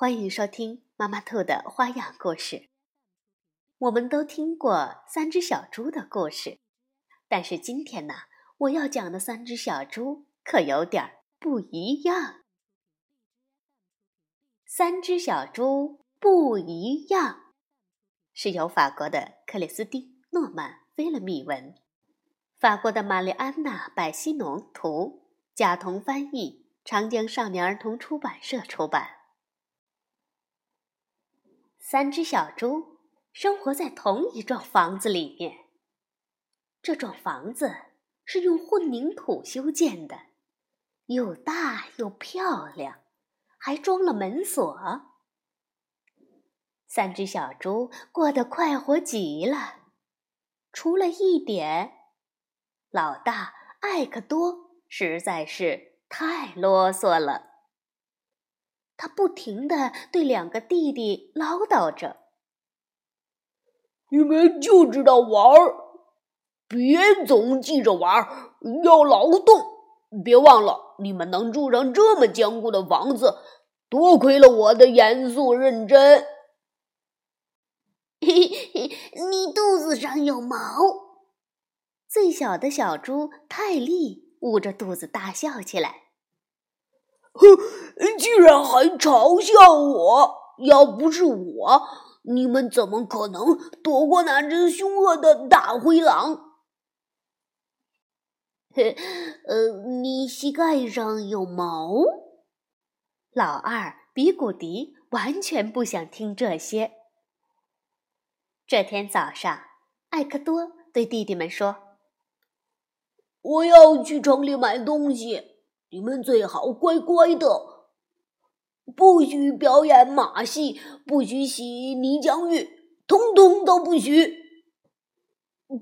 欢迎收听。妈妈兔的花样故事，我们都听过三只小猪的故事，但是今天呢，我要讲的三只小猪可有点不一样。三只小猪不一样，是由法国的克里斯蒂诺曼·菲勒密文，法国的玛丽安娜·百西农图，贾彤翻译，长江少年儿童出版社出版。三只小猪生活在同一幢房子里面。这幢房子是用混凝土修建的，又大又漂亮，还装了门锁。三只小猪过得快活极了，除了一点，老大艾克多实在是太啰嗦了。他不停地对两个弟弟唠叨着：“你们就知道玩儿，别总记着玩儿，要劳动。别忘了，你们能住上这么坚固的房子，多亏了我的严肃认真。”嘿嘿，你肚子上有毛。最小的小猪泰利捂着肚子大笑起来。哼，居然还嘲笑我！要不是我，你们怎么可能躲过那只凶恶的大灰狼？嘿，呃，你膝盖上有毛？老二比古迪完全不想听这些。这天早上，艾克多对弟弟们说：“我要去城里买东西。”你们最好乖乖的，不许表演马戏，不许洗泥浆浴，通通都不许。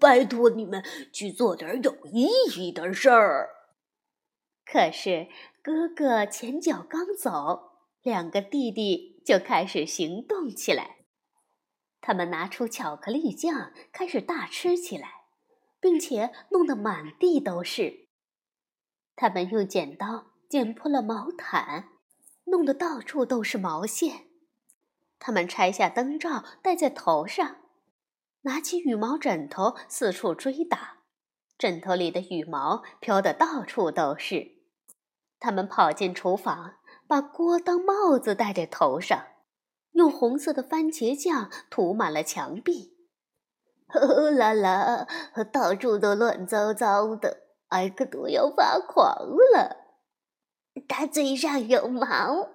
拜托你们去做点有意义的事儿。可是哥哥前脚刚走，两个弟弟就开始行动起来。他们拿出巧克力酱，开始大吃起来，并且弄得满地都是。他们用剪刀剪破了毛毯，弄得到处都是毛线。他们拆下灯罩戴在头上，拿起羽毛枕头四处追打，枕头里的羽毛飘得到处都是。他们跑进厨房，把锅当帽子戴在头上，用红色的番茄酱涂满了墙壁。呵 啦啦，到处都乱糟糟的。艾克多要发狂了，他嘴上有毛。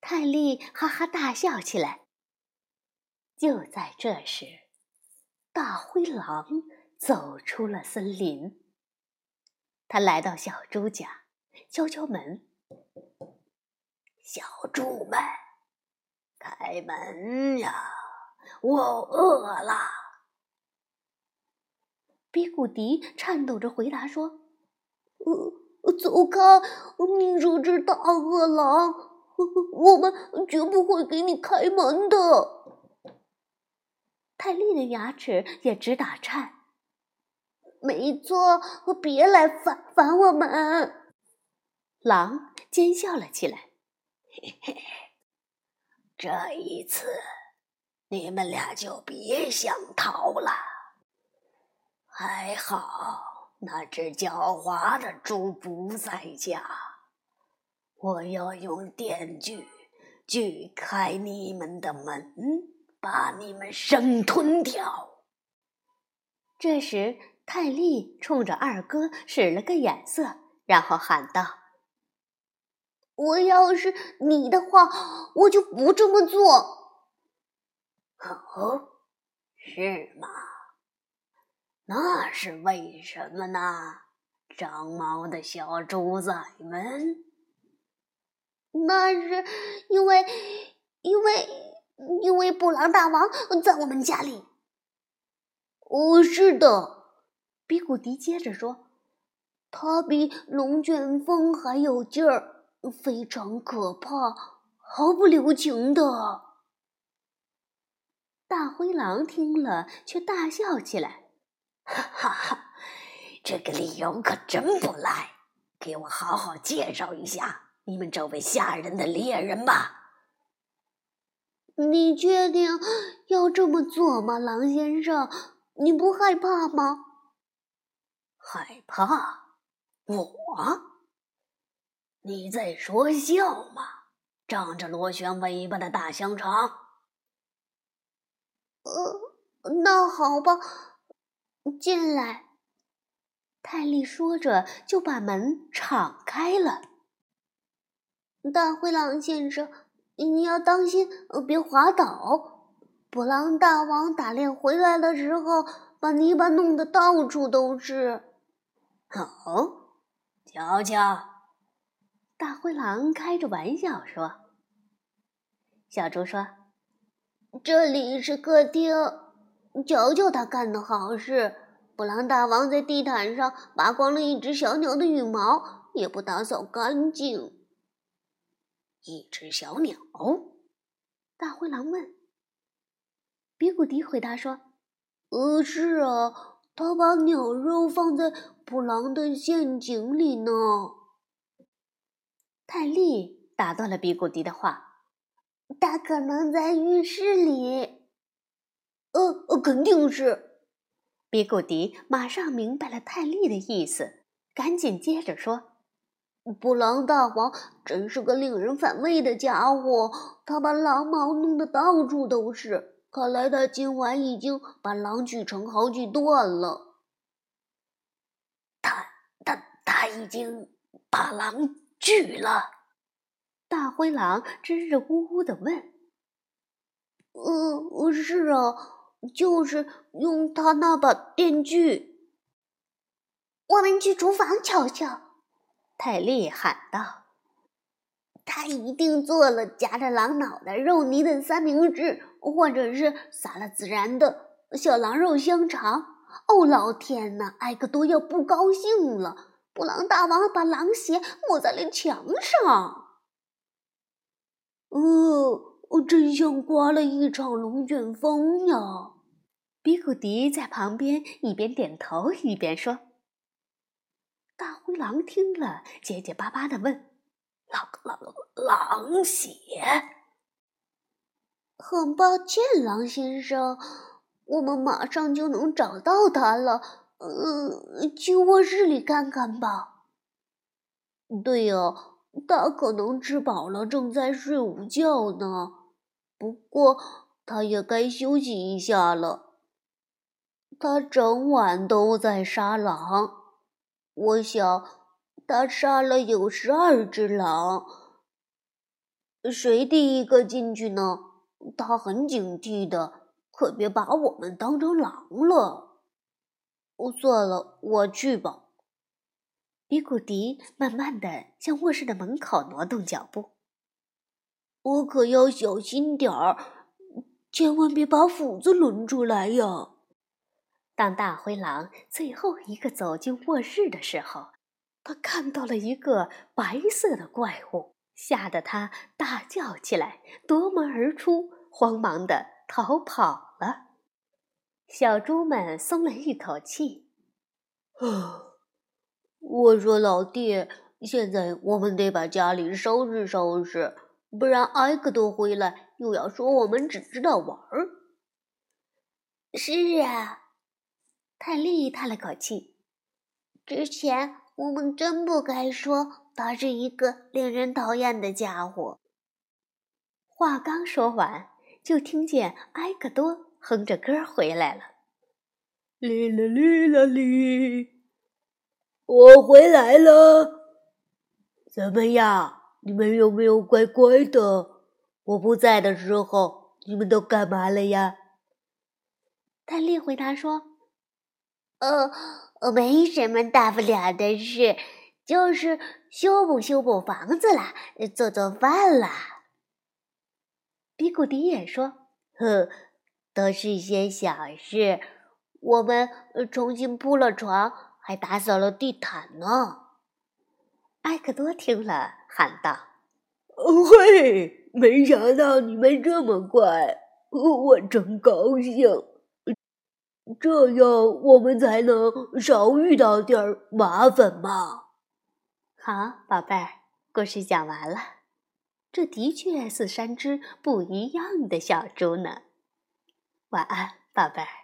泰利哈哈大笑起来。就在这时，大灰狼走出了森林。他来到小猪家，敲敲门：“小猪们，开门呀！我饿了。”比古迪颤抖着回答说：“呃，走开！你这只大恶狼，我们绝不会给你开门的。”泰利的牙齿也直打颤。没错，别来烦烦我们！狼奸笑了起来：“嘿嘿，这一次你们俩就别想逃了。”还好，那只狡猾的猪不在家。我要用电锯锯开你们的门，把你们生吞掉。这时，泰利冲着二哥使了个眼色，然后喊道：“我要是你的话，我就不这么做。”哦，是吗？那是为什么呢，长毛的小猪仔们？那是因为，因为因为布朗大王在我们家里。哦，是的，比古迪接着说：“他比龙卷风还有劲儿，非常可怕，毫不留情的。”大灰狼听了，却大笑起来：“哈哈哈，这个理由可真不赖！给我好好介绍一下你们这位吓人的猎人吧。”你确定要这么做吗，狼先生？你不害怕吗？害怕？我？你在说笑吗？长着螺旋尾巴的大香肠？呃，那好吧，进来。泰利说着，就把门敞开了。大灰狼先生。你要当心，别滑倒。捕狼大王打猎回来的时候，把泥巴弄得到处都是。哦，瞧瞧，大灰狼开着玩笑说。小猪说：“这里是客厅，瞧瞧他干的好事。布朗大王在地毯上拔光了一只小鸟的羽毛，也不打扫干净。”一只小鸟，大灰狼问。比古迪回答说：“呃，是啊，他把鸟肉放在布狼的陷阱里呢。”泰利打断了比古迪的话：“他可能在浴室里。”“呃呃，肯定是。”比古迪马上明白了泰利的意思，赶紧接着说。布朗大王真是个令人反胃的家伙，他把狼毛弄得到处都是。看来他今晚已经把狼锯成好几段了。他他他已经把狼锯了？大灰狼支支吾吾的问：“呃，是啊，就是用他那把电锯。我们去厨房瞧瞧。”泰利喊道：“他一定做了夹着狼脑袋肉泥的三明治，或者是撒了孜然的小狼肉香肠。哦，老天呐，埃克多要不高兴了！布朗大王把狼血抹在了墙上。呃，真像刮了一场龙卷风呀！”比古迪在旁边一边点头一边说。大灰狼听了，结结巴巴的问：“狼狼狼血？”很抱歉，狼先生，我们马上就能找到他了。呃，去卧室里看看吧。对呀，他可能吃饱了，正在睡午觉呢。不过，他也该休息一下了。他整晚都在杀狼。我想，他杀了有十二只狼。谁第一个进去呢？他很警惕的，可别把我们当成狼了。算了，我去吧。比古迪慢慢的向卧室的门口挪动脚步。我可要小心点儿，千万别把斧子抡出来呀。当大灰狼最后一个走进卧室的时候，他看到了一个白色的怪物，吓得他大叫起来，夺门而出，慌忙的逃跑了。小猪们松了一口气。啊，我说老弟，现在我们得把家里收拾收拾，不然埃克都回来又要说我们只知道玩儿。是啊。泰利叹了口气：“之前我们真不该说他是一个令人讨厌的家伙。”话刚说完，就听见埃克多哼着歌回来了：“哩啦哩啦哩，我回来了。怎么样？你们有没有乖乖的？我不在的时候，你们都干嘛了呀？”泰利回答说。呃，没什么大不了的事，就是修补修补房子啦，做做饭啦。比古迪也说：“呵，都是些小事。我们重新铺了床，还打扫了地毯呢。”埃克多听了，喊道：“哦嘿，没想到你们这么快，我真高兴。这样我们才能少遇到点麻烦嘛。”好，宝贝儿，故事讲完了。这的确是三只不一样的小猪呢。晚安，宝贝儿。